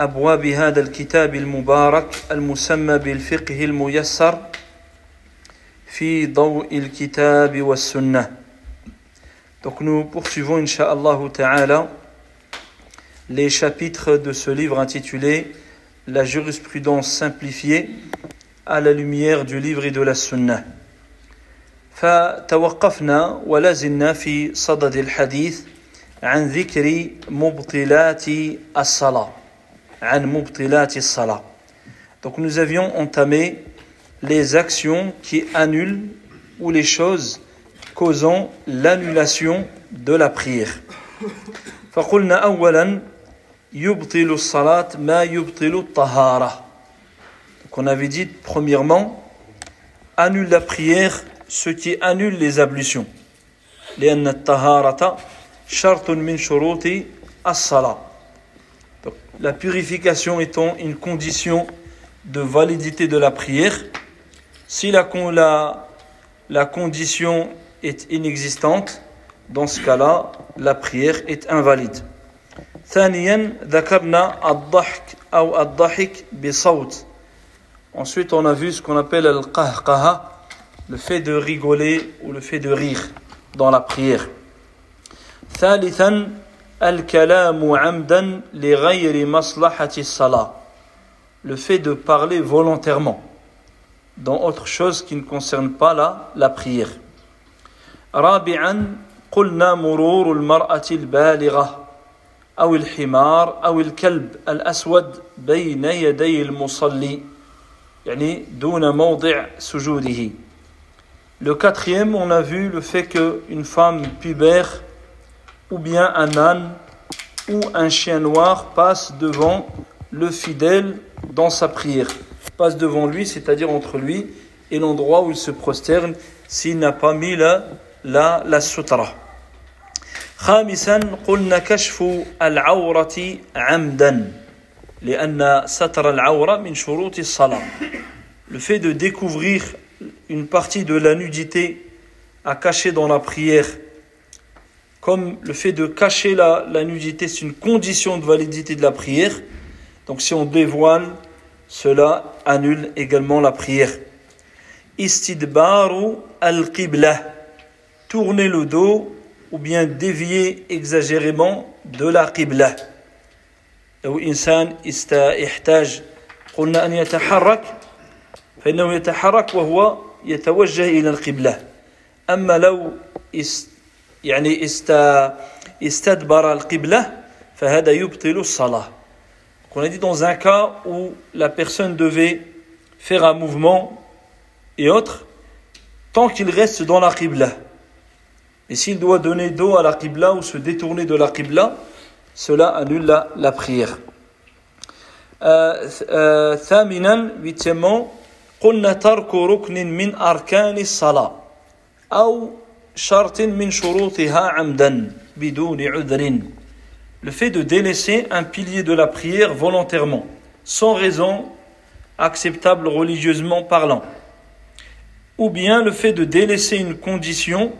أبواب هذا الكتاب المبارك المسمى بالفقه الميسر في ضوء الكتاب والسنة Donc nous poursuivons Inch'Allah Ta'ala les chapitres de ce livre intitulé La jurisprudence simplifiée à la lumière du livre et de la Sunna. فتوقفنا ولا زلنا في صدد الحديث عن ذكر مبطلات الصلاه Donc nous avions entamé les actions qui annulent ou les choses causant l'annulation de la prière. فقلنا أولا يبطل الصلاة ما يبطل الطهارة. Donc on avait dit premièrement annule la prière ce qui annule les ablutions. لأن الطهارة شرط من شروط الصلاة. la purification étant une condition de validité de la prière. Si la, la, la condition est inexistante, dans ce cas-là, la prière est invalide. Ensuite, on a vu ce qu'on appelle le fait de rigoler ou le fait de rire dans la prière. Al-kalamu amdan li ghayri maslahati salah. Le fait de parler volontairement dans autre chose qui ne concerne pas la, la prière. رابعا قلنا مرور المرأة البالغة أو الحمار أو الكلب الأسود بين يدي المصلي يعني دون موضع سجوده Le quatrième, on a vu le fait qu'une femme pubère ou bien un âne ou un chien noir passe devant le fidèle dans sa prière. Passe devant lui, c'est-à-dire entre lui et l'endroit où il se prosterne s'il n'a pas mis la, la, la sutra. خامسا قلنا كشف العورة عمدا لأن ستر العورة من شروط الصلاة le fait de découvrir une partie de la nudité à cacher dans la prière comme le fait de cacher la, la nudité, c'est une condition de validité de la prière. Donc si on dévoile, cela annule également la prière. Istidbaru al-qibla. Tourner le dos ou bien dévier exagérément de la qibla. لو إنسان يحتاج قلنا أن يتحرك فإنه يتحرك وهو يتوجه إلى القبلة أما لو است يعني استدبر القبلة فهذا يبطل الصلاة On a dit dans un cas où la personne devait faire un mouvement et autre, tant qu'il reste dans la qibla. Et s'il doit donner dos à la qibla ou se détourner de la qibla, cela annule la, la prière. ثامنا huitièmement قلنا ترك ركن من أركان الصلاة أو le fait de délaisser un pilier de la prière volontairement, sans raison acceptable religieusement parlant, ou bien le fait de délaisser une condition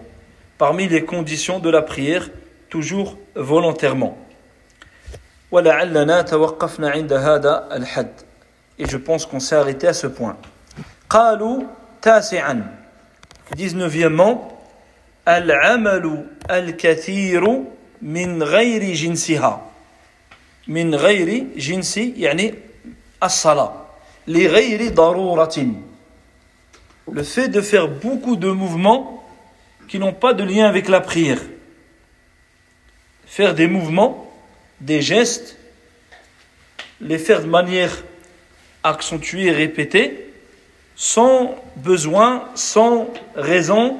parmi les conditions de la prière, toujours volontairement. Et je pense qu'on s'est arrêté à ce point. 19e العمل الكثير من غير جنسها من غير جنس يعني الصلاة لغير ضرورة le fait de faire beaucoup de mouvements qui n'ont pas de lien avec la prière. Faire des mouvements, des gestes, les faire de manière accentuée et répétée, sans besoin, sans raison,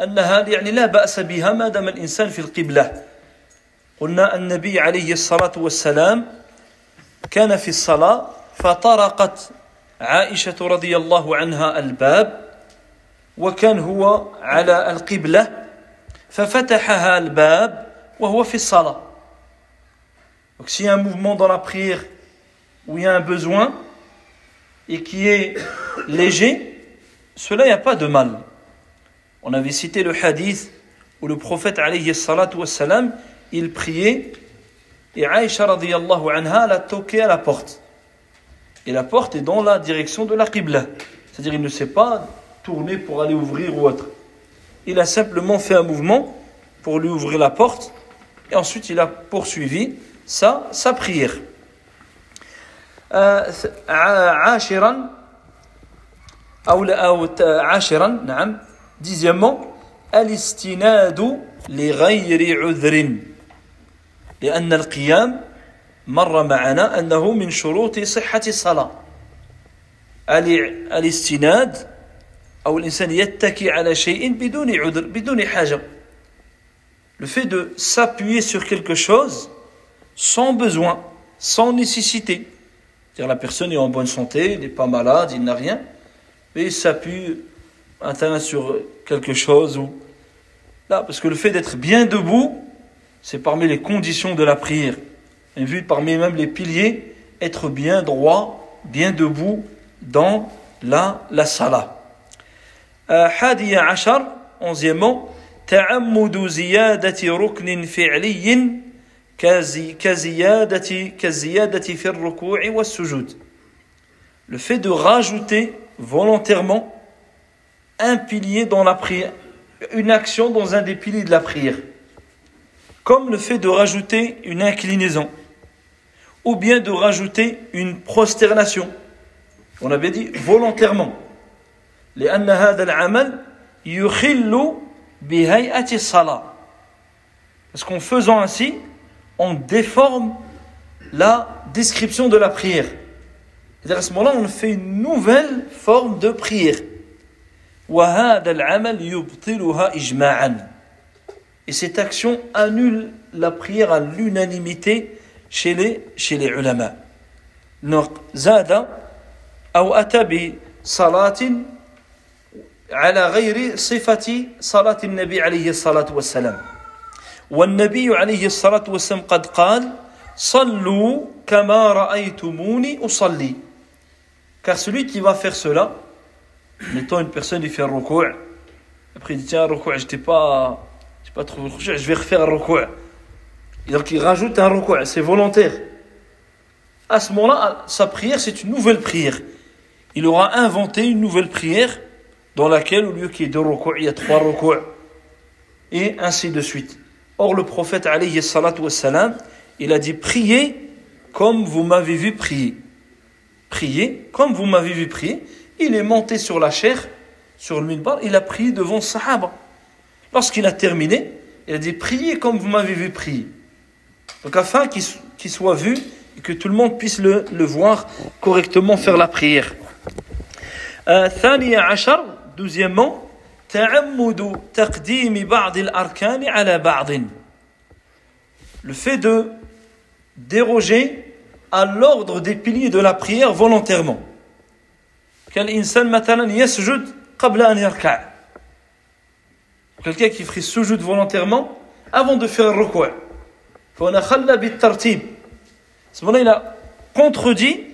أنها يعني لا بأس بها ما دام الإنسان في القبلة قلنا النبي عليه الصلاة والسلام كان في الصلاة فطرقت عائشة رضي الله عنها الباب وكان هو على القبلة ففتحها الباب وهو في الصلاة Donc s'il y a un mouvement dans la prière où il y a un besoin et qui est léger, cela il n'y a pas de mal. On avait cité le hadith où le prophète alayhi salatu wassalam, il priait et Aïcha radiallahu anha l'a toqué à la porte. Et la porte est dans la direction de la Qibla. C'est-à-dire il ne s'est pas tourné pour aller ouvrir ou autre. Il a simplement fait un mouvement pour lui ouvrir la porte et ensuite il a poursuivi sa, sa prière. عاشرا أو أو عاشرا نعم dixièmement الاستناد لغير عذر لأن القيام مر معنا أنه من شروط صحة الصلاة الاستناد أو الإنسان يتكي على شيء بدون عذر بدون حاجة le fait de s'appuyer sur quelque chose sans besoin, sans nécessité. C'est-à-dire la personne est en bonne santé, il n'est pas malade, il n'a rien, mais il s'appuie sur quelque chose ou là, parce que le fait d'être bien debout, c'est parmi les conditions de la prière. Et vu parmi même les piliers, être bien droit, bien debout dans la, la salah. حادي عشر onzièmement تعمد زيادة ركن فعلي كزيادة كزيادة في الركوع والسجود le fait de rajouter volontairement un pilier dans la prière, une action dans un des piliers de la prière, comme le fait de rajouter une inclinaison, ou bien de rajouter une prosternation. On avait dit volontairement. Parce qu'en faisant ainsi, on déforme la description de la prière. Et à ce moment-là, on fait une nouvelle forme de prière. Et cette action annule la prière à l'unanimité chez les, chez les ulama. Donc, zada, أو أتى بصلاة على غير صفة صلاة النبي عليه الصلاة والسلام والنبي عليه الصلاة والسلام قد قال صلوا كما رأيتموني أصلي car celui qui va faire cela mettons une personne il fait un recours après il dit tiens recours j'étais pas j'ai pas trouvé le je vais refaire un recours il rajoute un recours c'est volontaire. À ce moment-là sa prière c'est une nouvelle prière. Il aura inventé une nouvelle prière dans laquelle au lieu qu'il y ait deux recours il y a trois recours et ainsi de suite. Or, le prophète, alayhi salatu wassalam, il a dit priez comme vous m'avez vu prier. Priez comme vous m'avez vu prier. Il est monté sur la chair, sur le minbar, il a prié devant Sahaba. Lorsqu'il a terminé, il a dit priez comme vous m'avez vu prier. Donc, afin qu'il soit vu et que tout le monde puisse le, voir correctement faire la prière. Euh, douzièmement, le fait de déroger à l'ordre des piliers de la prière volontairement quelqu'un qui ferait sujoud volontairement avant de faire le recours ce moment il a contredit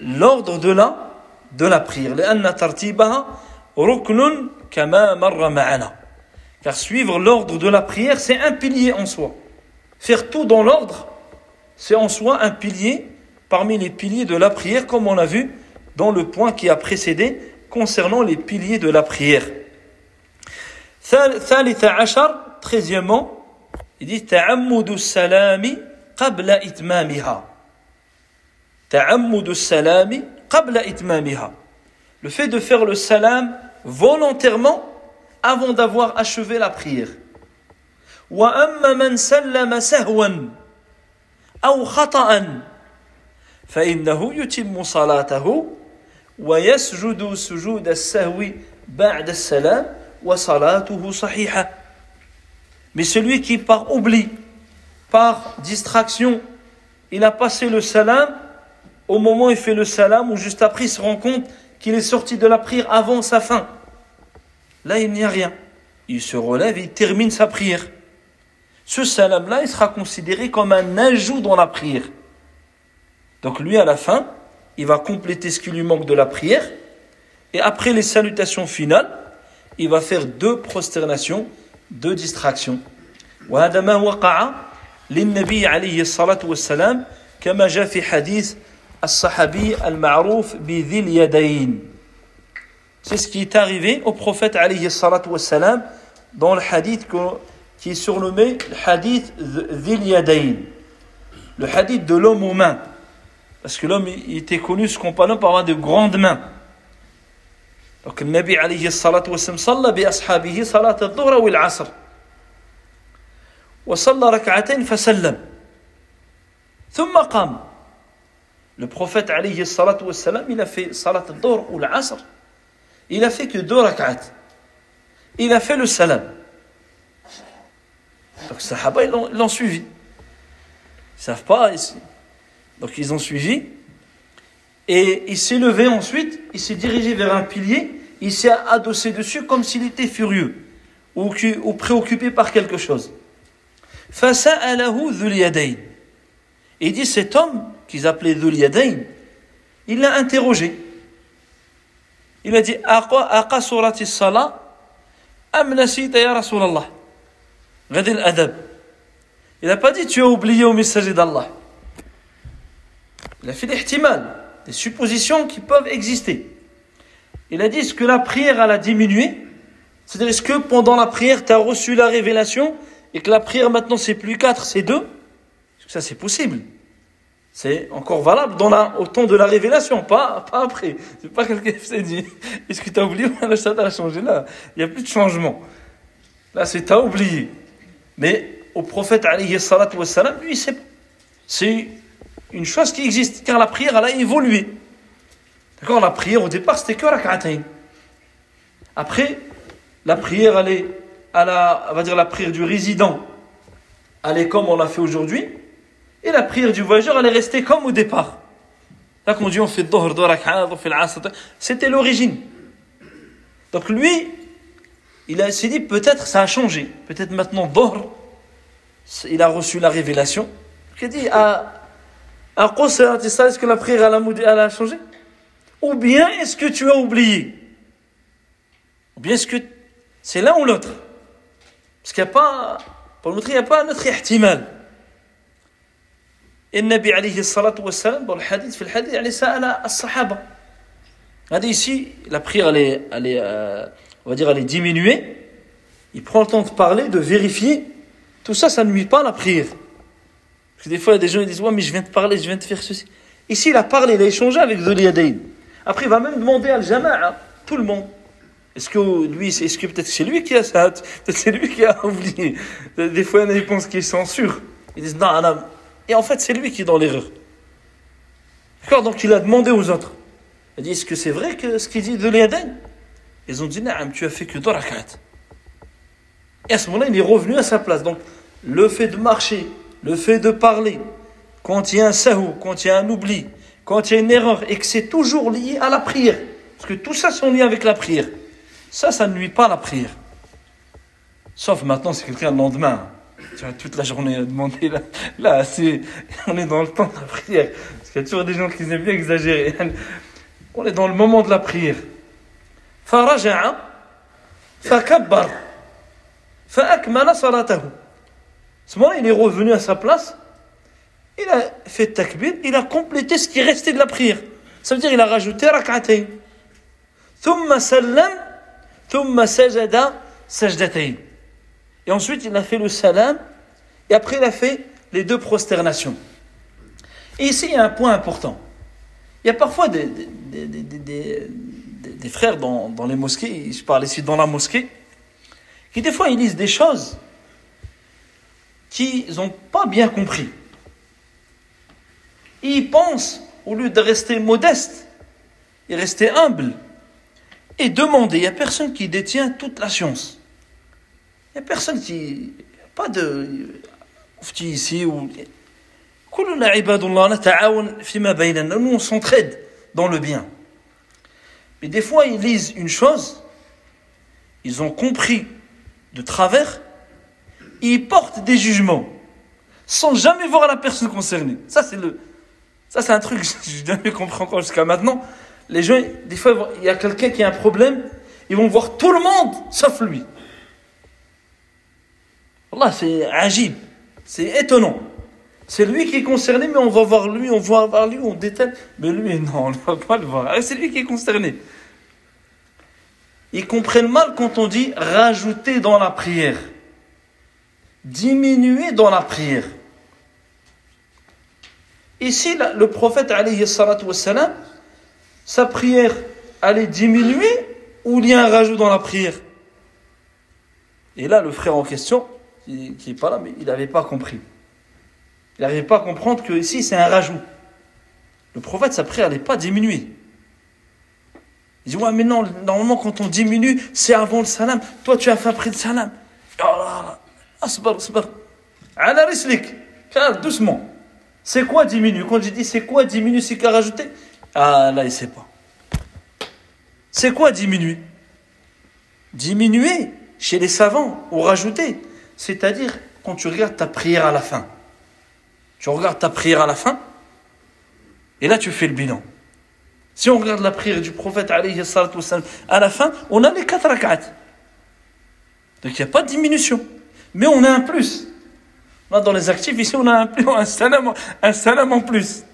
l'ordre de la de la prière. Car suivre l'ordre de la prière, c'est un pilier en soi. Faire tout dans l'ordre, c'est en soi un pilier parmi les piliers de la prière, comme on a vu dans le point qui a précédé concernant les piliers de la prière. Treizièmement, il dit Ta'ammudu salami qabla itmamiha. Ta'ammudu salami qabla itmamiha. Le fait de faire le salam volontairement avant d'avoir achevé la prière. Wa amma man sallama sahwan aw khata'an fa innahu salatahu ويسجد سجود السهو بعد السلام وصلاته صحيحة Mais celui qui par oubli, par distraction, il a passé le salam, au moment où il fait le salam, ou juste après il se rend compte qu'il est sorti de la prière avant sa fin. Là, il n'y a rien. Il se relève et il termine sa prière. Ce salam-là, il sera considéré comme un ajout dans la prière. Donc lui, à la fin, il va compléter ce qui lui manque de la prière. Et après les salutations finales, il va faire deux prosternations, deux distractions. وهذا ما وقع للنبي عليه الصلاة والسلام كما جاء في حديث الصحابي المعروف بذي اليدين C'est ce qui est arrivé au prophète alayhi salatu wassalam dans le hadith qui est surnommé le hadith Dhil Yadayn. Le hadith de l'homme aux mains. Parce que l'homme était connu, ce compagnon, par avoir de grandes mains. Donc le Nabi alayhi salatu wassalam صلى بأصحابه صلاة الظهر والعصر وصلى ركعتين فسلم ثم قام Le prophète alayhi salatu wassalam, il a fait salat al-dhuhr ou l'asr. Il a fait que deux rak'at. Il a fait le salam. Donc les sahaba, ils l'ont suivi. Ils ne savent pas. Donc ils ont suivi. Et il s'est levé ensuite, il s'est dirigé vers un pilier, il s'est adossé dessus comme s'il était furieux ou, préoccupé par quelque chose. Il dit cet homme qu'ils appelaient dhul il l'a interrogé. Il a dit salat ya Rasulallah? Il n'a pas dit tu as oublié au messager d'Allah. Il a fait des suppositions qui peuvent exister. Il a dit est-ce que la prière elle a diminué? C'est-à-dire est-ce que pendant la prière tu as reçu la révélation et que la prière maintenant c'est plus 4, c'est 2 Ça c'est possible? C'est encore valable dans la, au temps de la révélation, pas, pas après. C'est pas quelqu'un qui s'est dit est-ce que tu as oublié? Le chat a changé là. Il n'y a plus de changement. Là c'est t'as oublié. Mais au prophète alayhi salatu wassalam, lui c'est une chose qui existe, car la prière, elle a évolué. D'accord La prière, au départ, c'était que rak'atayn. Après, la prière, elle est, à la, on va dire la prière du résident, elle est comme on l'a fait aujourd'hui, et la prière du voyageur, elle est restée comme au départ. Là, quand on dit on fait dohr, on fait c'était l'origine. Donc lui, il s'est dit peut-être ça a changé. Peut-être maintenant dohr, il a reçu la révélation. Il a dit, ah, est-ce que la prière elle a changé Ou bien est-ce que tu as oublié Ou bien est-ce que c'est l'un ou l'autre Parce qu'il n'y a pas, pour le montrer, il n'y a pas un autre ihtimal. Et le Nabi alayhi salatu wassalam, dans le hadith, في الحديث, يعني سأل الصحابة. Regardez ici, la prière, elle est, elle est euh, on va dire, elle est diminuée. Il prend le temps de parler, de vérifier. Tout ça, ça ne nuit pas à la prière. Parce que des fois, il y a des gens qui disent Ouais, mais je viens de parler, je viens de faire ceci. Ici, il a parlé, il a échangé avec Zuliyadain. Après, il va même demander à Al-Jama'a, tout le monde. Est-ce que lui, est-ce que peut-être c'est lui qui a ça Peut-être c'est lui qui a oublié. Des fois, il y pensent qu'ils sont sûrs. Ils disent Non, non. Et en fait, c'est lui qui est dans l'erreur. D'accord Donc, il a demandé aux autres. Il a dit Est-ce que c'est vrai que ce qu'il dit de Ils ont dit Non, tu as fait que deux rak'at. Et à ce moment-là, il est revenu à sa place. Donc, le fait de marcher le fait de parler, quand il y a un sahou, quand il y a un oubli, quand il y a une erreur, et que c'est toujours lié à la prière, parce que tout ça sont liés avec la prière, ça, ça ne nuit pas à la prière. Sauf maintenant, c'est quelqu'un le lendemain. Tu as toute la journée à demander, là, là c'est, on est dans le temps de la prière. Parce qu'il y a toujours des gens qui aiment bien exagérer. On est dans le moment de la prière. فرجع فكبر فأكمل صلاته ce moment-là, il est revenu à sa place, il a fait takbir, il a complété ce qui restait de la prière. Ça veut dire qu'il a rajouté rak'atay. Thumma sallam, thumma sajada, sajdatay. Et ensuite, il a fait le salam, et après, il a fait les deux prosternations. Et ici, il y a un point important. Il y a parfois des, frères dans, dans les mosquées, je parle ici dans la mosquée, qui des fois, ils lisent des choses qu'ils n'ont pas bien compris. Ils pensent, au lieu de rester modeste, et rester humble, et demander, il n'y a personne qui détient toute la science. Il n'y a personne qui... Pas de... ici ou... Nous, on s'entraide dans le bien. Mais des fois, ils lisent une chose, ils ont compris de travers, ils portent des jugements sans jamais voir la personne concernée. Ça, c'est le, ça, c'est un truc que je jamais compris encore jusqu'à maintenant. Les gens, des fois, il y a quelqu'un qui a un problème, ils vont voir tout le monde sauf lui. Allah, c'est agib, c'est étonnant. C'est lui qui est concerné, mais on va voir lui, on va voir lui, on détaille. Mais lui, non, on ne va pas le voir. C'est lui qui est concerné. Ils comprennent mal quand on dit rajouter dans la prière. Diminuer dans la prière. Ici, le prophète, wassalam, sa prière allait diminuer ou il y a un rajout dans la prière? Et là, le frère en question, qui n'est pas là, mais il n'avait pas compris. Il n'arrivait pas à comprendre que ici c'est un rajout. Le prophète, sa prière n'allait pas diminuer. Il dit, ouais, mais non, normalement quand on diminue, c'est avant le salam. Toi, tu as fait après le salam. Asbar, asbar. Ala rislik. doucement. C'est quoi diminuer? Quand je dis c'est quoi diminuer, c'est qu'à rajouter? Ah là, il ne sait pas. C'est quoi diminuer? Diminuer, chez les savants, ou rajouter. C'est-à-dire, quand tu regardes ta prière à la fin. Tu regardes ta prière à la fin, et là tu fais le bilan. Si on regarde la prière du prophète à la fin, on a les quatre rak'at. Donc il n'y a pas de diminution. Mais on a un plus. Là, dans les actifs, ici, on a un, salam, en plus.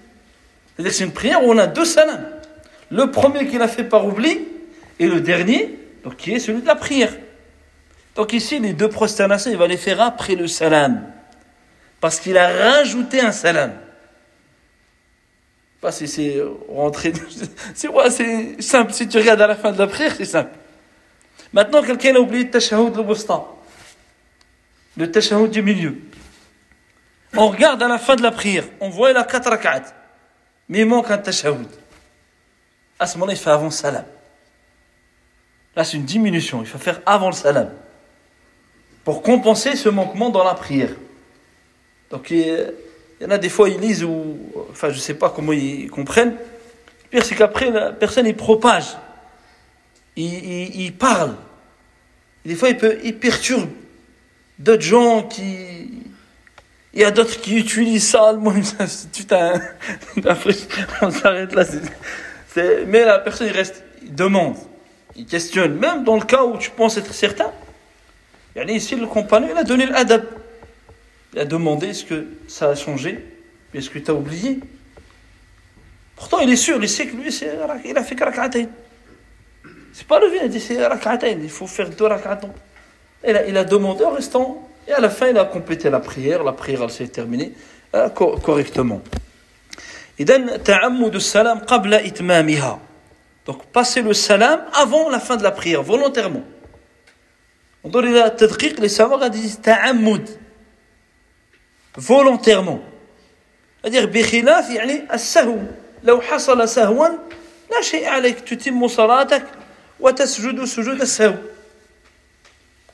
C'est-à-dire que c'est une prière où on a deux salams. Le premier qu'il a fait par oubli, et le dernier, donc qui est celui de la prière. Donc ici, les deux prosternations, il va les faire après le salam parce qu'il a rajouté un salam. Pas si c'est rentré. C'est simple. Si tu regardes à la fin de la prière, c'est simple. Maintenant, quelqu'un a oublié le tashahhud le bostan. Le tashahhud du milieu. On regarde à la fin de la prière. On voit la quatre rak'at. Mais il manque un tashahhud. À ce moment-là, il fait avant le salam. Là, c'est une diminution. Il faut faire avant le salam. Pour compenser ce manquement dans la prière. Donc il y en a des fois ils lisent ou enfin je sais pas comment ils comprennent. Le pire c'est qu'après la personne il propage, il, il, parle. des fois il peut il perturbe d'autres gens qui il y a d'autres qui utilisent ça, moi tout un, on s'arrête là. mais la personne il reste, il demande, il questionne, même dans le cas où tu penses être certain. Il y a ici le compagnon, il a donné l'adab. Il a demandé est-ce que ça a changé Est-ce que tu as oublié Pourtant, il est sûr, il sait que lui, il a fait rak'atayn. C'est pas le vin, il a dit c'est rak'atayn, il faut faire deux rak'atayn. Il a, il a demandé en restant, et à la fin, il a complété la prière, la prière, elle s'est terminée euh, correctement. إذن تعمد السلام قبل إتمامها donc passer le salam avant la fin de la prière volontairement on donne la tadqiq les savants disent ta'ammud volontairement. C'est-à-dire, بخلاف يعني السهو لو حصل سهوا لا شيء عليك تتم صلاتك وتسجد سجود السهو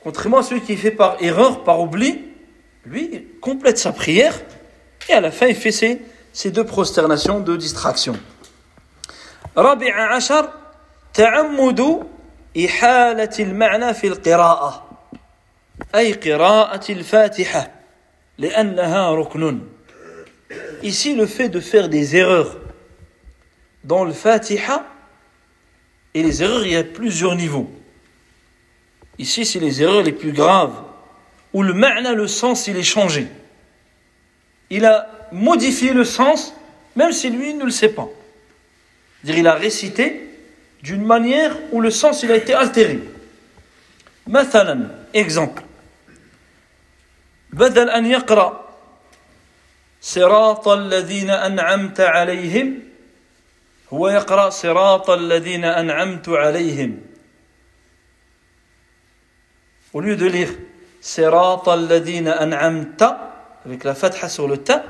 Contrairement à celui qui fait par erreur, par oubli, lui complète sa prière et à la fin il fait ses, ses deux prosternations de distraction. رابع عشر تعمد إحالة المعنى في القراءة أي قراءة الفاتحة Ici, le fait de faire des erreurs dans le Fatiha Et les erreurs, il y a plusieurs niveaux. Ici, c'est les erreurs les plus graves, où le ma'na, le sens, il est changé. Il a modifié le sens, même si lui ne le sait pas. C'est-à-dire, il a récité d'une manière où le sens, il a été altéré. مثلا exemple بدل أن يقرأ صراط الذين أنعمت عليهم هو يقرأ صراط الذين أنعمت عليهم au lieu de lire avec la fatha sur le ta,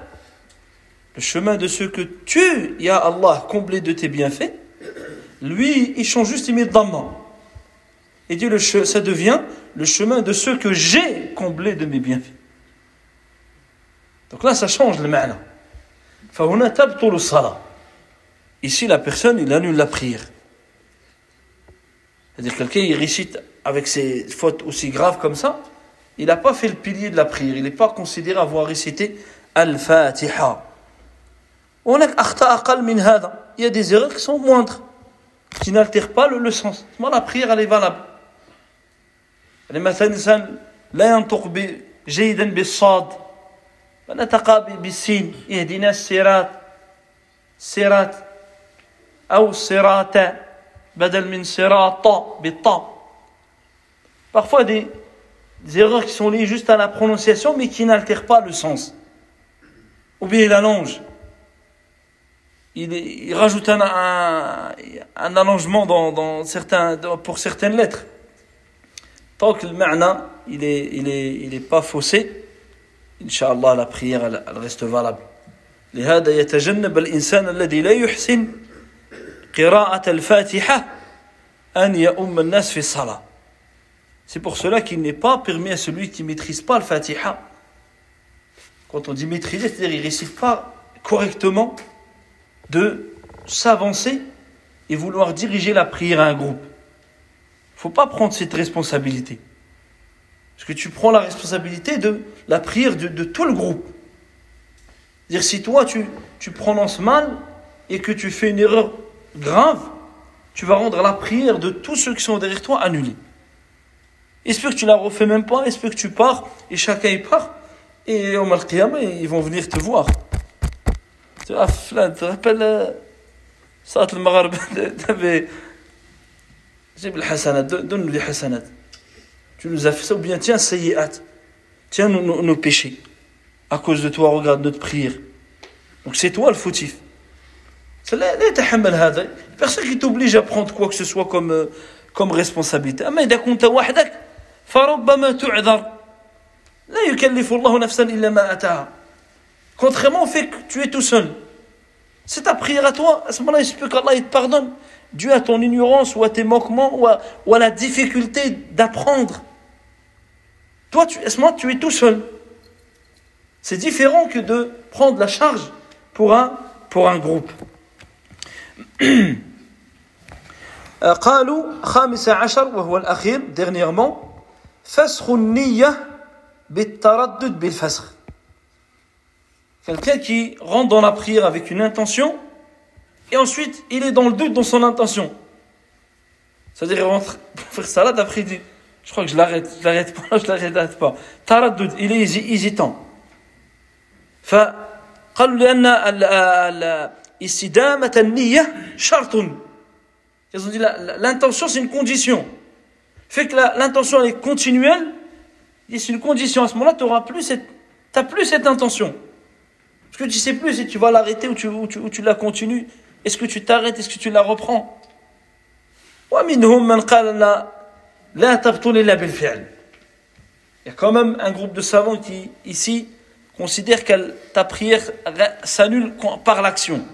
le chemin de ceux que tu, Ya Allah, comblé de tes bienfaits, lui, il change juste, il met Dhamma. Il dit, ça devient le chemin de ceux que j'ai comblé de mes bienfaits. Donc là, ça change le ma'na. Ici, la personne, il annule la prière. C'est-à-dire, quelqu'un, il récite avec ses fautes aussi graves comme ça, il n'a pas fait le pilier de la prière, il n'est pas considéré avoir récité Al-Fatiha. On a Il y a des erreurs qui sont moindres, qui n'altèrent pas le, le sens. La prière, elle est valable. مثلا الإنسان لا ينطق جيدا بالصاد فنتقى بالسين يهدينا الصراط صراط أو صراط بدل من صراط بالطاء Parfois des, des erreurs qui sont liées juste à la prononciation mais qui n'altèrent pas le sens. Ou bien il allonge. Il, il rajoute un, un, un allongement dans, dans certains, dans, pour certaines lettres. Tant que le ma'na, il est, il est, il est pas faussé, Inch'Allah, la prière, elle, elle reste valable. لهذا يتجنب الإنسان الذي لا يحسن قراءة الفاتحة أن يؤم الناس في الصلاة. C'est pour cela qu'il n'est pas permis à celui qui ne maîtrise pas le Fatiha. Quand on dit maîtriser, c'est-à-dire il ne récite pas correctement, de s'avancer et vouloir diriger la prière à un groupe faut pas prendre cette responsabilité. Parce que tu prends la responsabilité de la prière de, tout le groupe. Dire si toi tu, tu prononces mal et que tu fais une erreur grave, tu vas rendre la prière de tous ceux qui sont derrière toi annulée. Il que tu la refais même pas, il que tu pars, et chacun il part, et au mal ils vont venir te voir. Tu vois, Flan, tu te rappelles, euh, Salat al-Maghreb, t'avais. J'ai le Hassanat, donne-nous les Hassanat. Tu nous as fait ça, ou bien tiens, Sayyat, tiens nos, nos, nos péchés. À cause de toi, regarde notre prière. Donc c'est toi le fautif. Personne qui t'oblige à prendre quoi que ce soit comme, euh, comme responsabilité. Mais d'un compte à فربما تعذر لا يكلف الله نفسا إلا ما أتاها. Contrairement au fait que tu es tout seul. C'est ta prière à toi. À ce moment-là, il se peut qu'Allah te pardonne dû à ton ignorance ou à tes manquements ou à, ou à la difficulté d'apprendre. Toi, tu, tu es tout seul. C'est différent que de prendre la charge pour un, pour un groupe. قالوا خامس عشر وهو الأخير dernièrement فسخ النية بالتردد بالفسخ quelqu'un qui rentre dans la prière avec une intention et ensuite, il est dans le doute dans son intention. C'est-à-dire, il rentre pour faire salade, après il dit, je crois que je l'arrête, je l'arrête pas, je l'arrête pas. Taraddud, il est hésitant. فقالوا لأن استدامة النية شرط. Ils ont dit l'intention c'est une condition. Fait que l'intention est continuelle, c'est une condition. À ce moment-là, tu n'auras plus cette, t'as plus cette intention. Parce que tu sais plus si tu vas l'arrêter ou tu, ou tu, ou tu la continues. Est-ce que tu t'arrêtes? Est-ce que tu la reprends? Il y a quand même un groupe de savants qui, ici, considère que ta prière s'annule par l'action.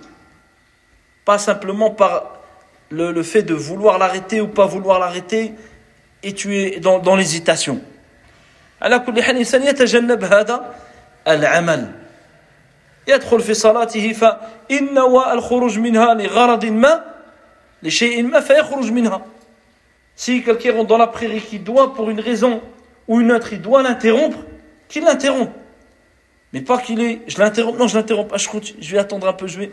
Pas simplement par le, le fait de vouloir l'arrêter ou pas vouloir l'arrêter et tu es dans, dans l'hésitation. على كل حال الإنسان يتجنب هذا العمل يدخل في صلاته فإن نوى الخروج منها لغرض ما لشيء ما فيخرج منها Si quelqu'un rentre dans la prière et qui doit, pour une raison ou une autre, il doit l'interrompre, qu'il l'interrompt. Mais pas qu'il est, je l'interromps, non, je l'interromps pas, je, continue, je vais attendre un peu, je vais.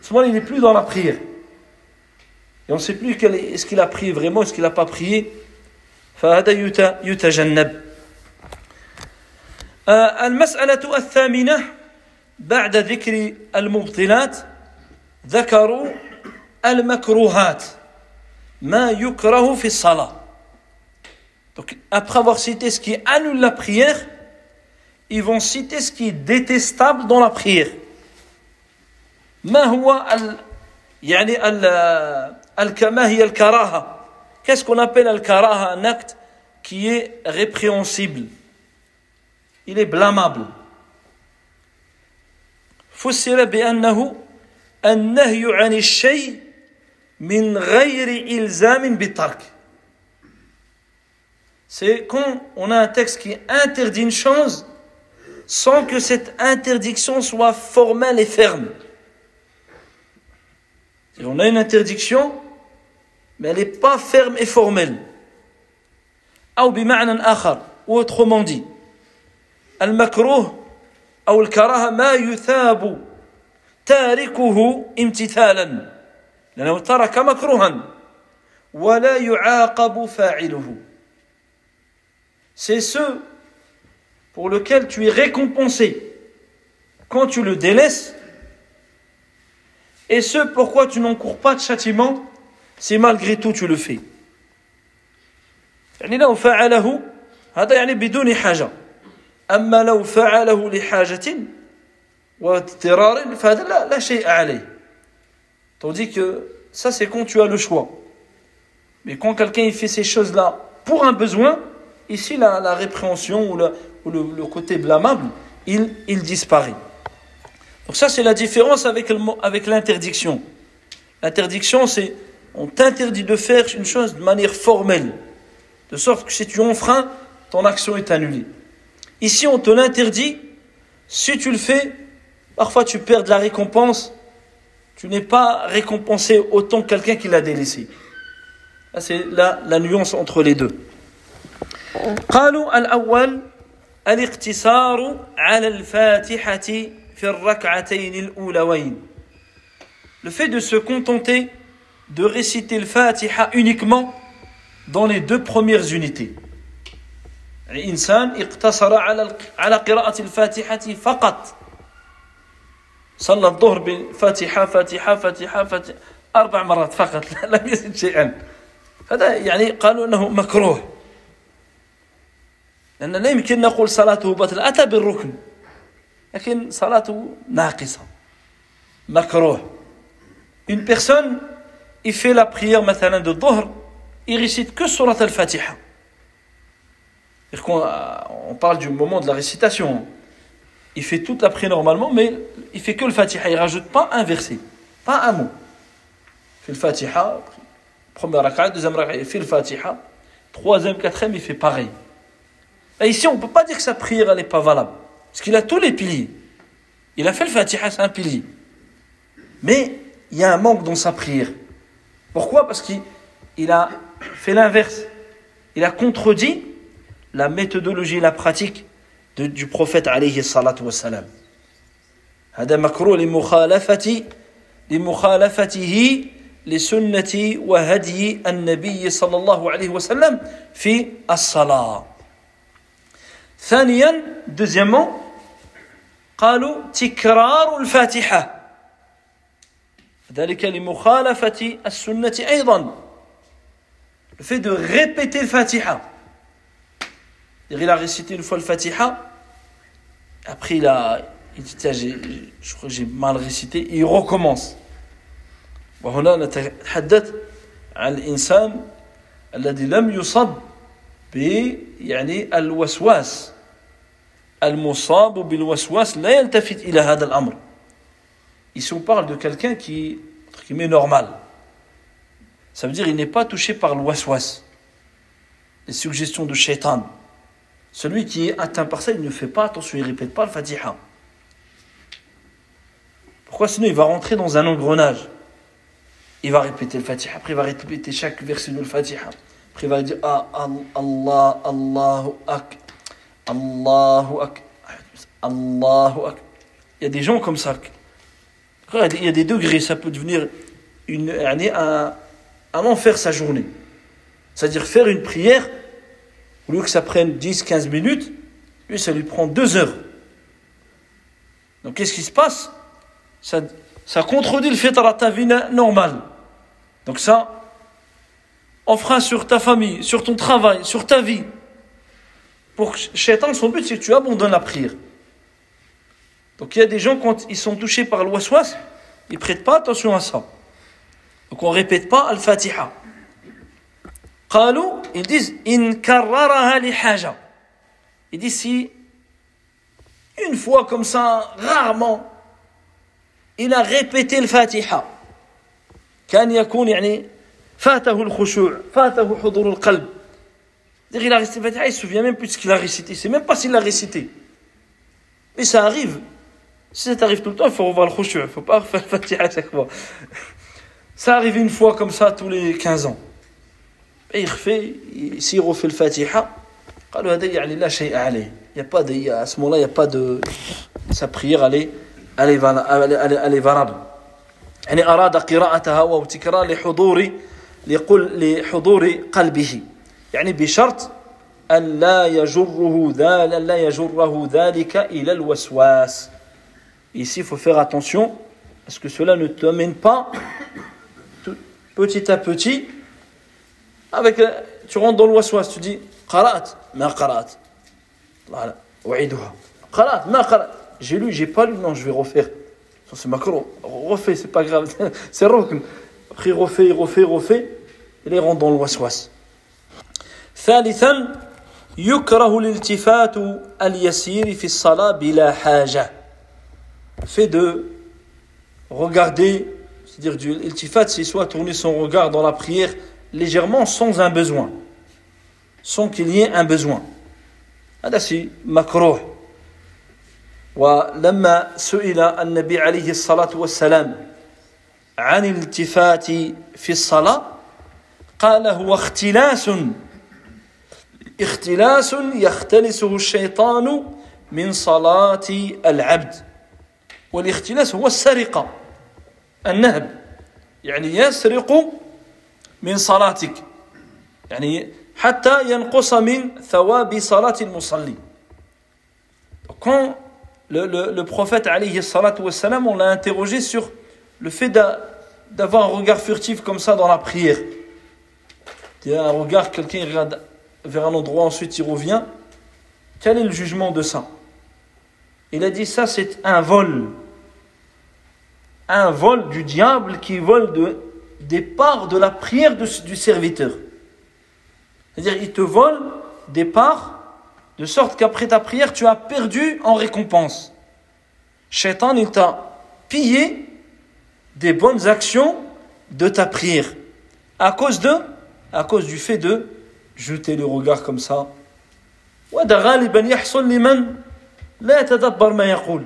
Ce moment il n'est plus dans la prière. Et on ne sait plus est-ce qu'il a prié vraiment, est-ce qu'il n'a pas prié. فهذا يتجنب. المسألة الثامنة بعد ذكر المبطلات ذكروا المكروهات ما يكره في الصلاة. Donc, après avoir cité ce qui annule la prière, ils vont citer ce qui est détestable dans la prière. ما هو ال يعني ال ما هي الكراهة؟ Qu'est-ce qu'on appelle al-karaha, un acte qui est répréhensible Il est blâmable. فسر بأنه النهي عن الشيء من غير إلزام بالترك C'est quand on a un texte qui interdit une chose sans que cette interdiction soit formelle et ferme. On a une interdiction, mais elle n'est pas ferme et formelle. أو بمعنى آخر ou autrement dit المكروه أو الكراهة ما يثاب تاركه امتثالا لأنه ترك مكروها ولا يعاقب فاعله c'est ce pour lequel tu es récompensé quand tu le délaisses et ce pourquoi tu n'encours pas de châtiment si malgré tout tu le fais يعني لو فعله هذا يعني بدون حاجة أما لو فعله لحاجة واضطرار فهذا لا, لا شيء عليه tandis que ça c'est quand tu as le choix mais quand quelqu'un il fait ces choses là pour un besoin ici la, la répréhension ou, la, ou le, le, côté blâmable il, il disparaît donc ça c'est la différence avec, avec l'interdiction l'interdiction c'est on t'interdit de faire une chose de manière formelle, de sorte que si tu enfreins, ton action est annulée. Ici, on te l'interdit. Si tu le fais, parfois tu perds de la récompense. Tu n'es pas récompensé autant que quelqu'un qui l'a délaissé. C'est la, la nuance entre les deux. قالوا الأول الاقتصار على الفاتحة في الركعتين الأولوين. Le fait de se contenter de réciter le Fatiha uniquement dans les deux premières unités. الإنسان اقتصر على على قراءة الفاتحة فقط صلى الظهر بفاتحة فاتحة فاتحة فاتحة أربع مرات فقط لم يزد شيئا هذا يعني قالوا أنه مكروه لأن لا يمكن نقول صلاته بطل أتى بالركن لكن صلاته ناقصة مكروه Une personne il fait la prière maintenant de Dhuhr, il récite que Surat al-Fatiha. On, on parle du moment de la récitation. Il fait toute la prière normalement, mais il fait que le Fatiha. Il ne rajoute pas un verset, pas un mot. Il fait le Fatiha, première rak'at, deuxième rak'at, il fait le Fatiha. Troisième, quatrième, il fait pareil. Et ici, on ne peut pas dire que sa prière n'est pas valable. Parce qu'il a tous les piliers. Il a fait le Fatiha, c'est un pilier. Mais il y a un manque dans sa prière. Pourquoi Parce qu'il a fait l'inverse. Il a contredit la méthodologie et la pratique de, du prophète alayhi salatu wassalam. هذا مكروه لمخالفة لمخالفته لسنة وهدي النبي صلى الله عليه وسلم في الصلاة. ثانيا deuxièmement قالوا تكرار الفاتحة ذلك لمخالفة السنة أيضا le fait de répéter le Fatiha il a récité une fois le Fatiha après il a il dit je crois que j'ai mal récité et il recommence وهنا نتحدث عن الإنسان الذي لم يصب ب يعني الوسواس المصاب بالوسواس لا يلتفت إلى هذا الأمر Ici, on parle de quelqu'un qui, qui est normal. Ça veut dire qu'il n'est pas touché par le waswas, les suggestions de shaitan. Celui qui est atteint par ça, il ne fait pas attention, il ne répète pas le fatiha. Pourquoi Sinon, il va rentrer dans un engrenage? Il va répéter le fatiha, après il va répéter chaque verset de le fatiha. Après il va dire ah, Allah, Allahu ak, Allahu ak, Allahu ak. Il y a des gens comme ça il y a des degrés, ça peut devenir une, un, à faire sa journée. C'est-à-dire faire une prière, au lieu que ça prenne 10-15 minutes, lui, ça lui prend deux heures. Donc qu'est-ce qui se passe? Ça, ça contredit le fait à ta vie normale. Donc ça, fera sur ta famille, sur ton travail, sur ta vie. Pour Shaitan, son but, c'est que tu abandonnes la prière. Donc il y a des gens, quand ils sont touchés par le waswas, ils prêtent pas attention à ça. Donc on répète pas Al-Fatiha. ils disent in Ils disent si une fois comme ça, rarement, il a répété le Fatiha. كان يكون يعني فاته الخشوع فاته حضور القلب il a récité le Fatiha, il se souvient même plus de ce qu'il a récité. C'est même pas s'il l'a récité. Mais ça arrive. Si ça t'arrive tout le temps, il faut revoir le khushu'. Il faut pas faire le Fatiha à chaque fois. Ça arrive une fois comme ça tous les 15 ans. Et il refait, s'il refait le Fatiha, قالوا هذا يعني لا شيء عليه. Il y a pas de, à ce moment-là, il n'y a pas de. Sa prière, elle est, elle est, elle est valable. يعني أراد قراءتها وابتكرار لحضور لحضور قلبه يعني بشرط أن لا يجره ذلك لا يجره ذلك إلى الوسواس Ici, il faut faire attention à ce que cela ne t'amène pas petit à petit avec tu rentres dans le waswas tu dis قرأت ما قرأت voilà وعيدها قرأت ما قرأت j'ai lu j'ai pas lu non je vais refaire c'est macro refais c'est pas grave c'est rokn après refait refait refait et il rentre dans le waswas ثالثا يكره الالتفات اليسير في الصلاة بلا حاجة fait de regarder c'est-à-dire du iltifat c'est soit tourner son regard dans la prière légèrement sans un besoin sans qu'il y ait un besoin هذا c'est makruh ولما سئل النبي عليه الصلاة والسلام عن الالتفات في الصلاة قال هو اختلاس اختلاس يختلسه الشيطان من صلاة العبد والاختلاس هو السرقة النهب يعني يسرق من صلاتك يعني حتى ينقص من ثواب صلاة المصلي quand le, le, le prophète alayhi salatu wassalam, on l'a interrogé sur le fait d'avoir un regard furtif comme ça dans la prière. Il y a un regard, quelqu'un regarde vers un endroit, ensuite il revient. Quel est le jugement de ça Il a dit ça, c'est un vol. Un vol du diable qui vole de, des parts de la prière du serviteur. C'est-à-dire, il te vole des parts de sorte qu'après ta prière, tu as perdu en récompense. Shaitan, il t'a pillé des bonnes actions de ta prière. À cause de, à cause du fait de jeter le regard comme ça. لا يتدبر ما يقول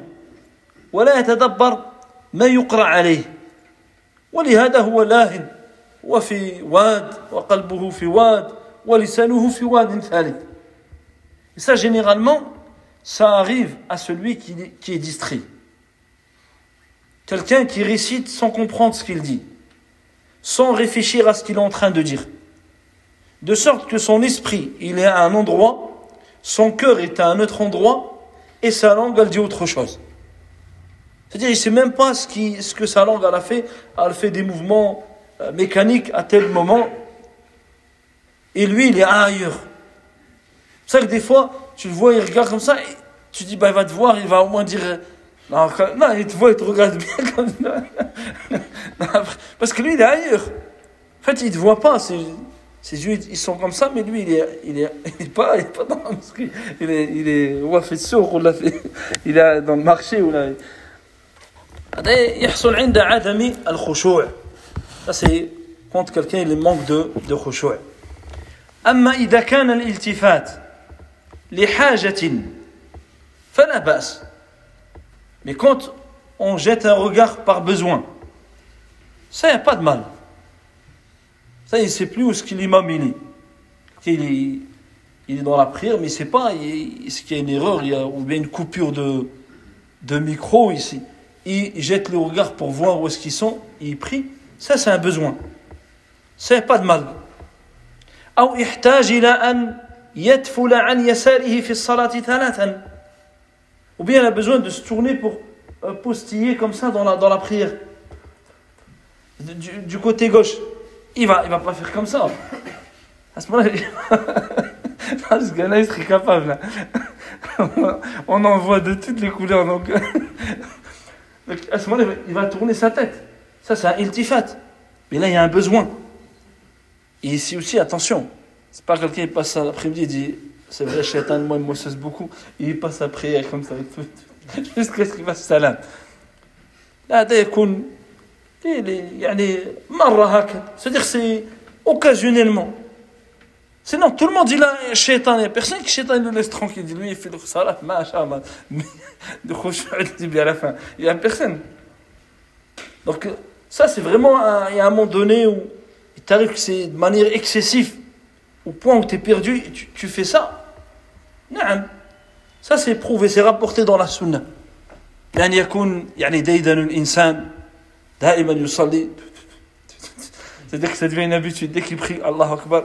ولا يتدبر ما يقرأ عليه ولهذا هو لاهن وفي واد وقلبه في واد ولسانه في واد ثالث Et ça, généralement, ça arrive à celui qui, qui est distrait. Quelqu'un qui récite sans comprendre ce qu'il dit, sans réfléchir à ce qu'il est en train de dire de sorte que son esprit, il est à un endroit, son cœur est à un autre endroit, et sa langue, elle dit autre chose. C'est-à-dire, il ne sait même pas ce, qui, ce que sa langue, elle a fait. Elle fait des mouvements euh, mécaniques à tel moment, et lui, il est ailleurs. C'est ça que des fois, tu le vois, il regarde comme ça, et tu dis, bah, il va te voir, il va au moins dire, euh, non, non il te voit, il te regarde bien comme ça. Parce que lui, il est ailleurs. En fait, il ne te voit pas, ses yeux, ils sont comme ça, mais lui, il est, il est, il est, pas, il est pas dans la mosquée. Il est, il est, on fait sourd, on l'a fait, il est dans le marché, ou là. هذا يحصل عند عدم الخشوع. Ça, c'est quand quelqu'un il manque de, de خشوع. أما إذا كان الالتفات لحاجة فلا بأس. Mais quand on jette un regard par besoin, ça, il n'y a pas de mal. Ça, il ne sait plus où est-ce qu'il l'imam il est. Il est, il est dans la prière, mais il ne sait pas est-ce qu'il y a une erreur, il y a, ou bien une coupure de, de micro ici. Il jette le regard pour voir où est-ce qu'ils sont, il prie. Ça, c'est un besoin. c'est pas de mal أو يحتاج إلى أن يتفل عن يساره في الصلاة ثلاثا ou bien il a besoin de se tourner pour euh, postiller comme ça dans la, dans la prière du, du côté gauche il va, il va pas faire comme ça. À ce moment-là, ah, ce gars-là, il serait capable. Là. On en voit de toutes les couleurs. Donc, à ce moment-là, il va tourner sa tête. Ça, c'est un iltifat. Mais là, il y a un besoin. Et ici aussi, attention. C'est pas quelqu'un qui passe l'après-midi et dit C'est vrai, Shaitan, moi, il m'osseuse beaucoup. Et il passe à prière comme ça. et tout. Jusqu'à ce qu'il fasse salam. Là, يكون يعني مرة هكذا c'est-à-dire c'est occasionnellement sinon tout le monde dit là shaitan il y a personne qui shaitan le laisse tranquille dit lui il fait le salat machallah de khushu' à la fin il y a personne donc ça c'est vraiment un, il y a un moment donné où il t'arrive que c'est de manière excessive, au point où tu es perdu, tu, tu fais ça. Non. Ça c'est prouvé, c'est rapporté dans la sunna. يعني يكون يعني ديدن الإنسان دائما يصلي c'est-à-dire que ça devient une habitude dès qu'il prie Allah Akbar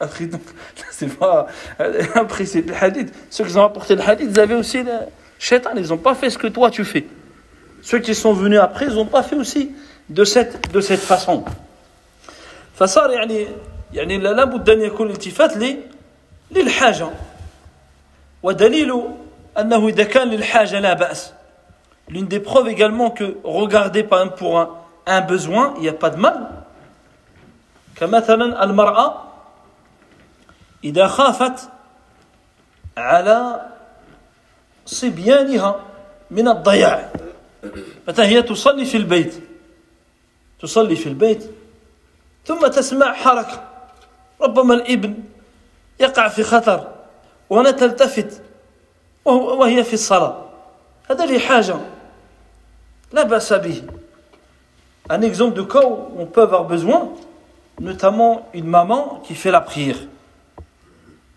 c'est pas après c'est le hadith ceux qui ont apporté le hadith ils avaient aussi le shaitan ils n'ont pas fait ce que toi tu fais ceux qui sont venus après ils n'ont pas fait aussi de cette, de cette façon فصار يعني يعني لابد أن يكون الالتفات للحاجة ودليل أنه إذا كان للحاجة لا بأس L'une des preuves également que regarder par exemple pour un, un besoin il n'y a pas de mal. كمثلا المرأة إذا خافت على صبيانها من الضياع مثلا هي تصلي في البيت تصلي في البيت ثم تسمع حركة ربما الابن يقع في خطر وهنا تلتفت وهي في الصلاة هذا لي La basabi. Un exemple de cas où on peut avoir besoin, notamment une maman qui fait la prière.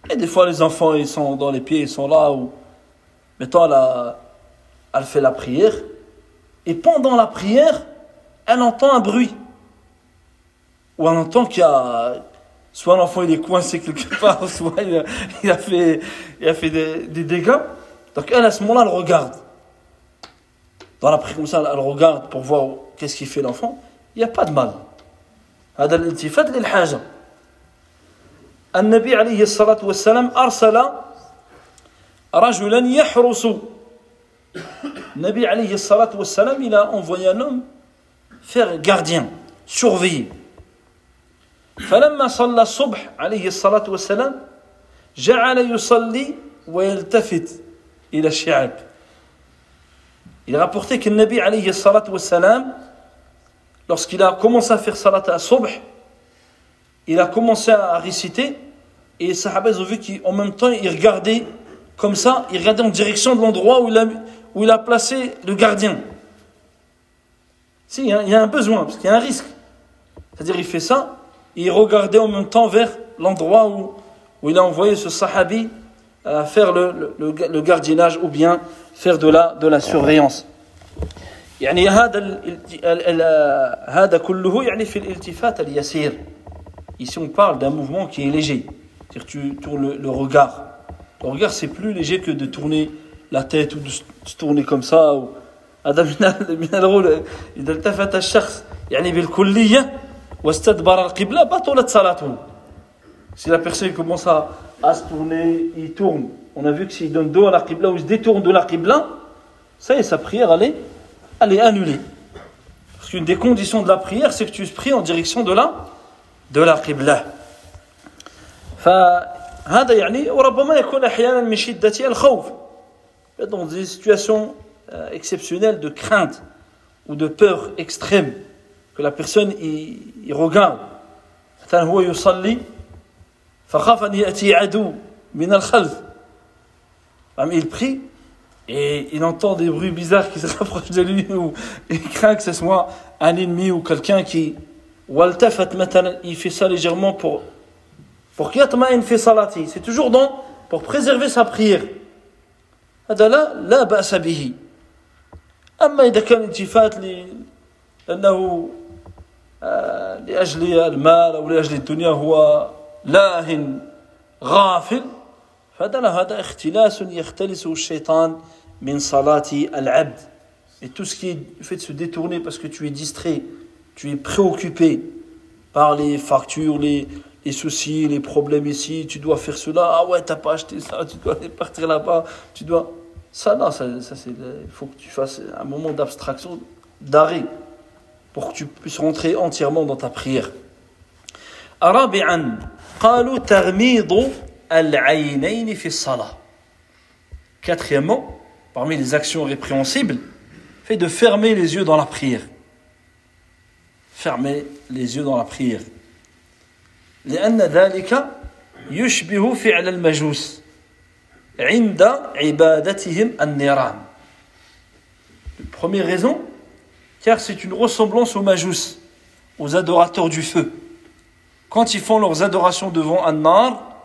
Et des fois, les enfants, ils sont dans les pieds, ils sont là, ou. Mettons, elle, elle fait la prière. Et pendant la prière, elle entend un bruit. Ou elle entend qu'il y a. Soit l'enfant il est coincé quelque part, soit il a, fait, il a des, dégâts. Donc elle, à ce moment-là, elle regarde Dans la prière comme ça, elle regarde pour voir qu'est-ce qu'il fait l'enfant. Il n'y a pas de mal. هذا الالتفات للحاجة النبي عليه الصلاة والسلام أرسل رجلا يحرس النبي عليه الصلاة والسلام il a envoyé un homme faire gardien surveiller فلما صلى الصبح عليه الصلاة والسلام جعل يصلي ويلتفت إلى الشعب il est rapporté que le Nabi alayhi salatu wassalam, lorsqu'il a commencé à faire salat à subh, il a commencé à réciter et les sahabas ont vu qu'en même temps il regardait comme ça, il regardait en direction de l'endroit où, il a, placé le gardien. Si, il y, a, il y a un besoin, parce qu'il y a un risque. C'est-à-dire il fait ça, il regardait en même temps vers l'endroit où, il a envoyé ce sahabi à faire le, le, le gardiennage ou bien faire de la, de la surveillance. يعني هذا هذا كله يعني في الالتفات اليسير Ici on parle d'un mouvement qui est léger. C'est-à-dire tu tournes le, le regard. Le regard c'est plus léger que de tourner la tête ou de se tourner comme ça. Ou... هذا من من الرول إذا التفت الشخص يعني بالكلية واستدبر القبلة بطلت صلاته. Si la personne commence à, à se tourner, il tourne. On a vu que s'il donne dos à la qibla ou il se détourne de la qibla, ça y est, sa prière, elle est, elle est annulée. Parce qu'une des conditions de la prière, c'est que tu pries en direction de la, de la qibla. فهذا يعني وربما يكون احيانا من شده الخوف dans des situations euh, exceptionnelles de crainte ou de peur extrême que la personne il, il regarde مثلا هو يصلي فخاف أن يأتي عدو من الخلف il prie et il entend des bruits bizarres qui se rapprochent de lui ou il craint que ce soit un ennemi ou quelqu'un qui والتفت مثلا il fait ça légèrement pour pour يطمئن في صلاته c'est toujours dans pour préserver sa prière هذا لا لا بأس به أما إذا كان التفات لأنه آه، لأجل المال أو لأجل الدنيا هو لاه غافل فهذا هذا اختلاس يختلسه الشيطان من صلاة العبد Et tout ce qui est fait de se détourner parce que tu es distrait, tu es préoccupé par les factures, les, les soucis, les problèmes ici, tu dois faire cela, ah ouais, t'as pas acheté ça, tu dois aller partir là-bas, tu dois. Ça, non, ça, ça c'est. Il faut que tu fasses un moment d'abstraction, d'arrêt, pour que tu puisses rentrer entièrement dans ta prière. رابعا قالوا تغميض العينين في الصلاة. Quatrièmement, parmi les actions répréhensibles, fait de fermer les yeux dans la prière. Fermer les yeux dans la prière. لأن ذلك يشبه فعل المجوس عند عبادتهم النيران. Première raison, car c'est une ressemblance aux majous, aux adorateurs du feu. Quand ils font leurs adorations devant un nar,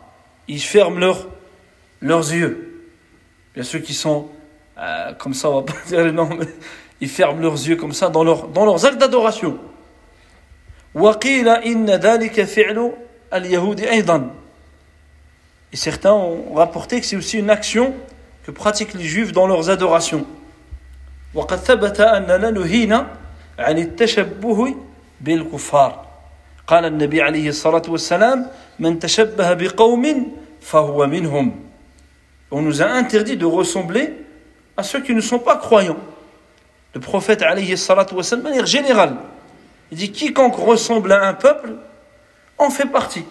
ils ferment leurs, leurs yeux. Bien ceux qui sont euh, comme ça, on va pas dire les noms, mais ils ferment leurs yeux comme ça dans, leur, dans leurs actes d'adoration. وقيل إن ذلك فعل اليهود أيضا Et certains ont rapporté que c'est aussi une action que pratiquent les juifs dans leurs adorations. وقد ثبت أننا نهينا عن التشبه بالكفار قال النبي عليه الصلاة والسلام من تشبه بقوم فهو منهم On nous a interdit de ressembler à ceux qui ne sont pas croyants. Le prophète, alayhi salatu wa sallam, de manière générale, il dit quiconque ressemble à un peuple en fait partie.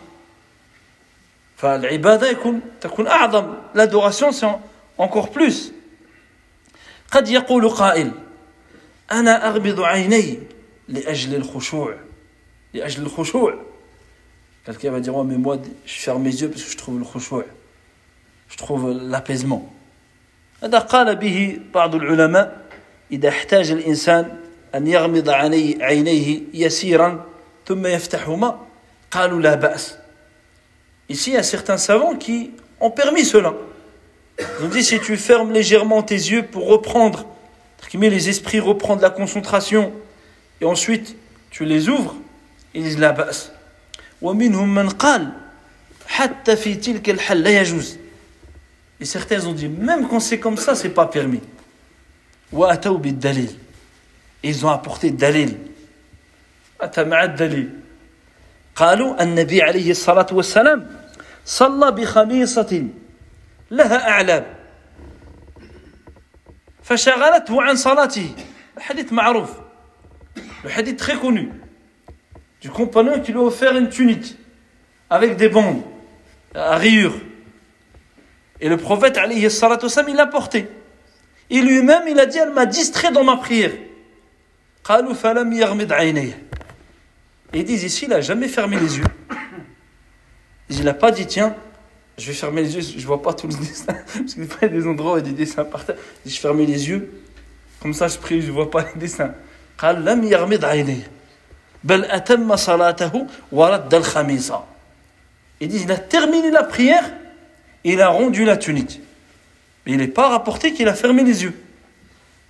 L'adoration, c'est encore plus. قد يقول قائل أنا أغمض عيني لأجل الخشوع لأجل الخشوع Quelqu'un va dire, oh, mais moi, je ferme mes yeux parce que je trouve le khushu', je trouve l'apaisement. هذا قال به بعض العلماء إذا احتاج الإنسان أن يغمض عينيه يسيرا ثم يفتحهما قالوا لا بأس Ici, il y a certains savants qui ont permis cela. Ils ont dit si tu fermes légèrement tes yeux pour reprendre, met les esprits reprendre la concentration, et ensuite tu les ouvres, disent la bas. ومنهم من قال حتى في تلك الحل لا يجوز Et certains ont dit, même quand c'est comme ça, c'est pas permis. dalil. Ils ont apporté. أتى dalil. قالوا النبي عليه الصلاة والسلام صلى بخميصة لها أعلام فشغلته عن صلاته الحديث معروف le hadith connu du compagnon qui lui a offert une tunique avec des bandes à rayures Et le prophète, salatu il l'a porté. Et lui-même, il a dit, elle m'a distrait dans ma prière. Et ils disent ici, il n'a jamais fermé les yeux. Il n'a pas dit, tiens, je vais fermer les yeux, je ne vois pas tous les dessins. Parce qu'il y a des endroits où il y a des dessins par terre. Je ferme les yeux, comme ça je prie, je ne vois pas les dessins. Il dit, il a terminé la prière il a rendu la tunique. Mais il n'est pas rapporté qu'il a fermé les yeux.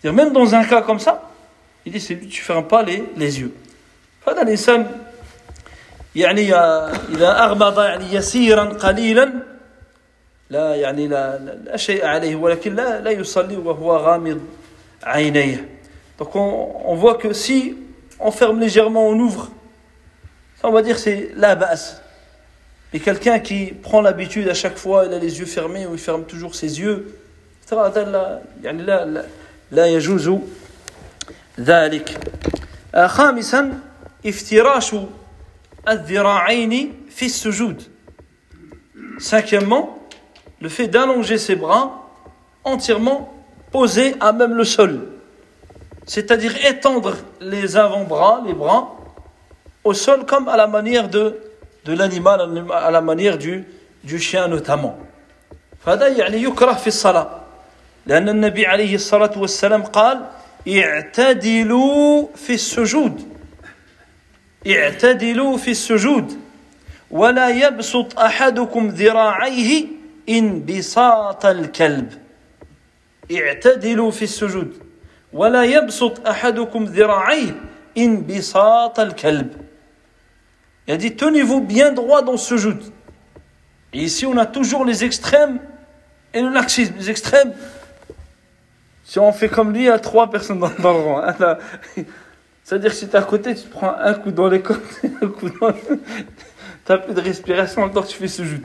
Même dans un cas comme ça, il dit tu ne fermes pas les, les yeux. فهذا الإنسان يعني إذا أغمض يعني يسيرا قليلا لا يعني لا, لا شيء عليه ولكن لا, لا يصلي وهو غامض عينيه donc on, on voit que si on ferme légèrement on ouvre ça on va dire c'est la base Et quelqu'un qui prend l'habitude à chaque fois, il a les yeux fermés ou il ferme toujours ses yeux, يعني لا لا لا يجوز ذلك. خامسا افتراش الذراعين في السجود. Cinquièmement, le fait d'allonger ses bras entièrement posés à même le sol. C'est-à-dire étendre les avant-bras, les bras, au sol comme à la manière de de l'animal à la manière du, du chien notamment. فهذا يعني يكره في الصلاة لأن النبي عليه الصلاة والسلام قال اعتدلوا في السجود اعتدلوا في السجود ولا يبسط أحدكم ذراعيه انبساط الكلب اعتدلوا في السجود ولا يبسط أحدكم ذراعيه inbisat al-kalb. Il a dit tenez-vous bien droit dans ce jout. Et ici on a toujours les extrêmes et le laxisme. Les extrêmes, si on fait comme lui, il y a trois personnes dans, dans le rang. hein. C'est-à-dire que si tu es à côté, tu te prends un coup dans les côtes, un coup dans Tu n'as plus de respiration, encore tu fais ce jout.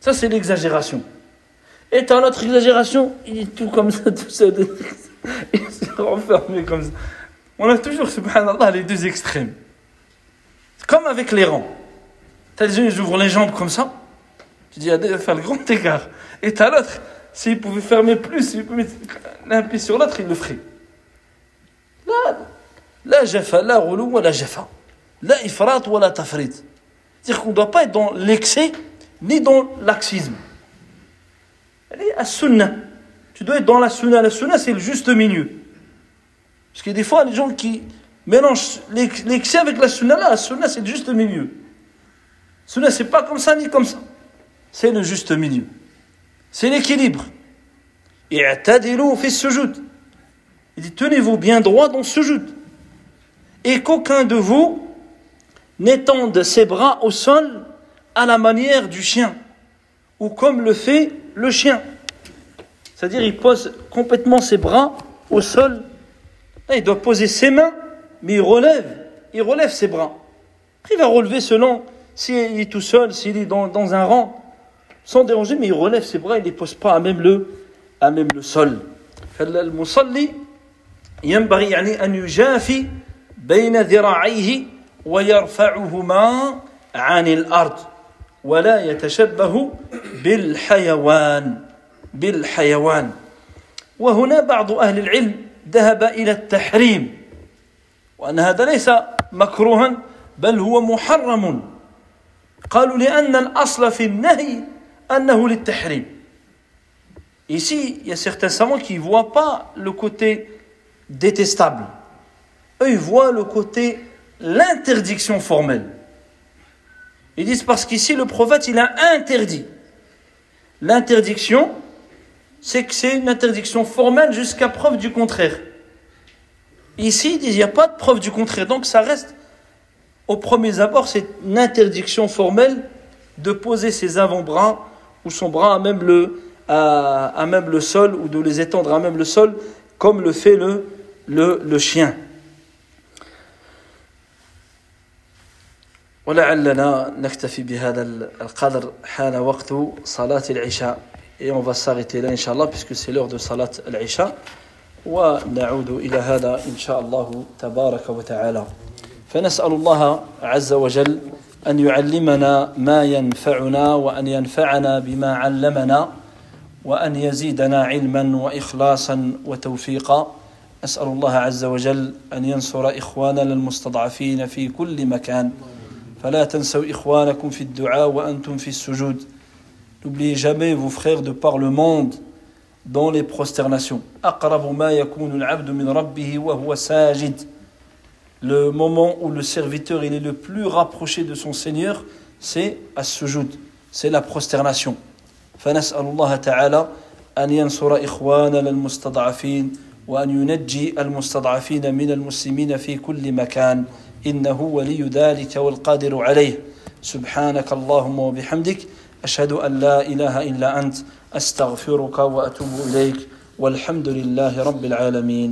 Ça, c'est l'exagération. Et t'as l'autre exagération, il est tout comme ça, tout ça. Il s'est renfermé comme ça. On a toujours, subhanallah, les deux extrêmes. Comme avec les rangs. T'as les uns, ils ouvrent les jambes comme ça. Tu dis, il faire le grand écart. Et t'as l'autre, s'il pouvait fermer plus, s'il pouvait mettre l'un pied sur l'autre, il le ferait. Là, la jafa, la roulou, ou la jafa. La ifrat, ou la tafrit. C'est-à-dire qu'on ne doit pas être dans l'excès, ni dans laxisme. Elle est à sunna. Tu dois être dans la sunna. La sunna, c'est le juste milieu. Parce que des fois, les gens qui mélangent l'excès avec la sunna, la sunna, c'est le juste milieu. Sunna, c'est pas comme ça ni comme ça. C'est le juste milieu. C'est l'équilibre. Et atadilou fait sujud. Il dit tenez-vous bien droit dans ce sujud. Et qu'aucun de vous n'étende ses bras au sol à la manière du chien, ou comme le fait le chien. C'est-à-dire, il pose complètement ses bras au sol. Là, il doit poser ses mains, mais il relève. Il relève ses bras. Après, il va relever selon s'il est tout seul, s'il est dans, dans, un rang, sans déranger, mais il relève ses bras, il ne les pose pas à même le, à même le sol. المصلي ينبغي يعني أن يجافي بين ذراعيه ويرفعهما عن الأرض ولا يتشبه بالحيوان بالحيوان وهنا بعض أهل العلم ذهب إلى التحريم وأن هذا ليس مكروها بل هو محرم قالوا لأن الأصل في النهي أنه للتحريم Ici, il y a certains savants qui ne voient pas le côté détestable. Eux, ils voient le côté l'interdiction formelle. Ils disent parce qu'ici, le prophète, il a interdit. L'interdiction, c'est que c'est une interdiction formelle jusqu'à preuve du contraire. Ici, ils disent, il n'y a pas de preuve du contraire. Donc, ça reste, au premier abord, c'est une interdiction formelle de poser ses avant-bras ou son bras à même, le, à, à même le sol ou de les étendre à même le sol, comme le fait le, le, le chien. ولعلنا نكتفي بهذا القدر حان وقت صلاة العشاء Et on va s'arrêter là inshallah puisque c'est l'heure de salat al-isha. ونعود إلى هذا إن شاء الله تبارك وتعالى فنسأل الله عز وجل أن يعلمنا ما ينفعنا وأن ينفعنا بما علمنا وأن يزيدنا علما وإخلاصا وتوفيقا أسأل الله عز وجل أن ينصر إخواننا المستضعفين في كل مكان فلا تنسوا إخوانكم في الدعاء وأنتم في السجود N'oubliez jamais vos frères de par le monde dans les prosternations. أقرب ما يكون العبد من ربه وهو ساجد Le moment où le serviteur il est le plus rapproché de son Seigneur, c'est à sujud, c'est la prosternation. فنسأل الله تعالى أن ينصر إخواننا المستضعفين وأن ينجي المستضعفين من المسلمين في كل مكان إنه ولي ذلك والقادر عليه سبحانك اللهم وبحمدك أشهد أن لا إله إلا أنت أستغفرك وأتوب إليك والحمد لله رب العالمين.